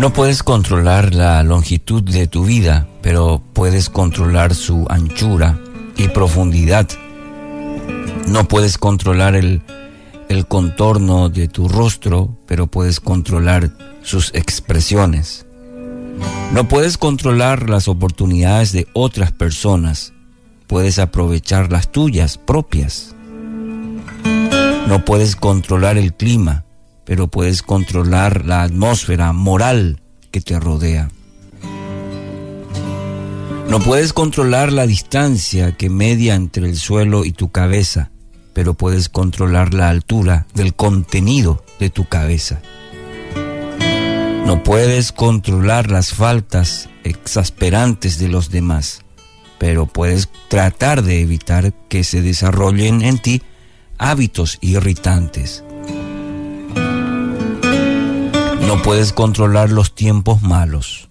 No puedes controlar la longitud de tu vida, pero puedes controlar su anchura y profundidad. No puedes controlar el, el contorno de tu rostro, pero puedes controlar sus expresiones. No puedes controlar las oportunidades de otras personas, puedes aprovechar las tuyas propias. No puedes controlar el clima, pero puedes controlar la atmósfera moral que te rodea. No puedes controlar la distancia que media entre el suelo y tu cabeza, pero puedes controlar la altura del contenido de tu cabeza. No puedes controlar las faltas exasperantes de los demás, pero puedes tratar de evitar que se desarrollen en ti hábitos irritantes. No puedes controlar los tiempos malos,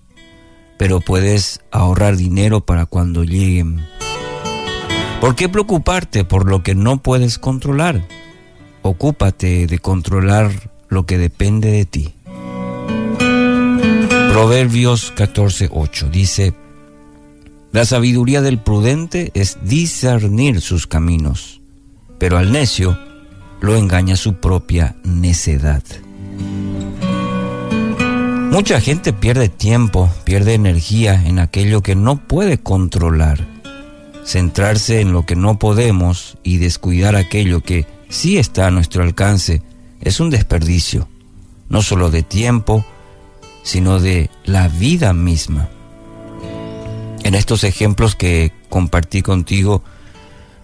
pero puedes ahorrar dinero para cuando lleguen. ¿Por qué preocuparte por lo que no puedes controlar? Ocúpate de controlar lo que depende de ti. Proverbios 14:8 dice, La sabiduría del prudente es discernir sus caminos, pero al necio lo engaña su propia necedad. Mucha gente pierde tiempo, pierde energía en aquello que no puede controlar. Centrarse en lo que no podemos y descuidar aquello que sí está a nuestro alcance es un desperdicio, no solo de tiempo, sino de la vida misma. En estos ejemplos que compartí contigo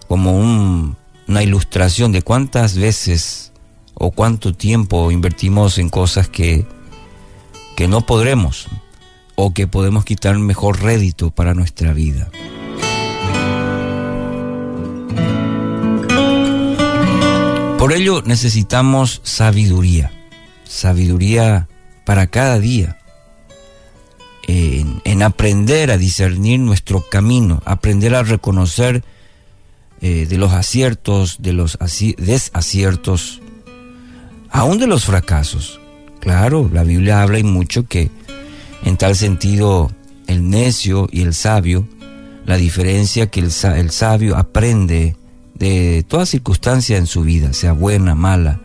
como una ilustración de cuántas veces o cuánto tiempo invertimos en cosas que que no podremos o que podemos quitar mejor rédito para nuestra vida. Por ello necesitamos sabiduría, sabiduría para cada día, en, aprender a discernir nuestro camino, aprender a reconocer eh, de los aciertos, de los desaciertos, aún de los fracasos. Claro, la Biblia habla y mucho que en tal sentido el necio y el sabio, la diferencia que el, el sabio aprende de toda circunstancia en su vida, sea buena, mala,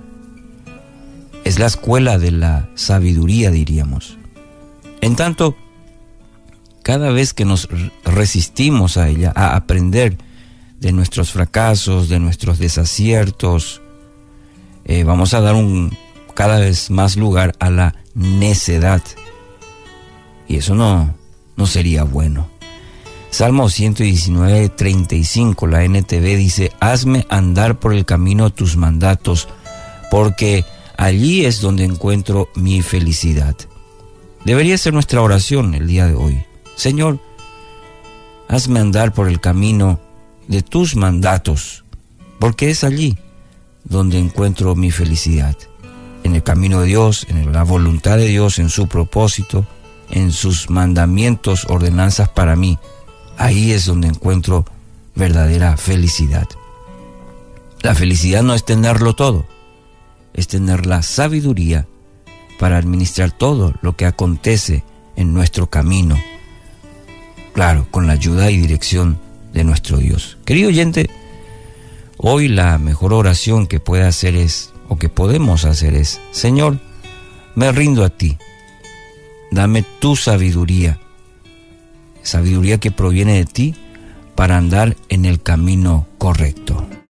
es la escuela de la sabiduría, diríamos. En tanto, cada vez que nos resistimos a ella, a aprender de nuestros fracasos, de nuestros desaciertos, eh, vamos a dar un cada vez más lugar a la necedad. Y eso no, no sería bueno. Salmo 119, 35, la NTV dice, hazme andar por el camino tus mandatos, porque allí es donde encuentro mi felicidad. Debería ser nuestra oración el día de hoy. Señor, hazme andar por el camino de tus mandatos, porque es allí donde encuentro mi felicidad en el camino de Dios, en la voluntad de Dios, en su propósito, en sus mandamientos, ordenanzas para mí. Ahí es donde encuentro verdadera felicidad. La felicidad no es tenerlo todo, es tener la sabiduría para administrar todo lo que acontece en nuestro camino. Claro, con la ayuda y dirección de nuestro Dios. Querido oyente, hoy la mejor oración que puede hacer es o que podemos hacer es, Señor, me rindo a ti, dame tu sabiduría, sabiduría que proviene de ti para andar en el camino correcto.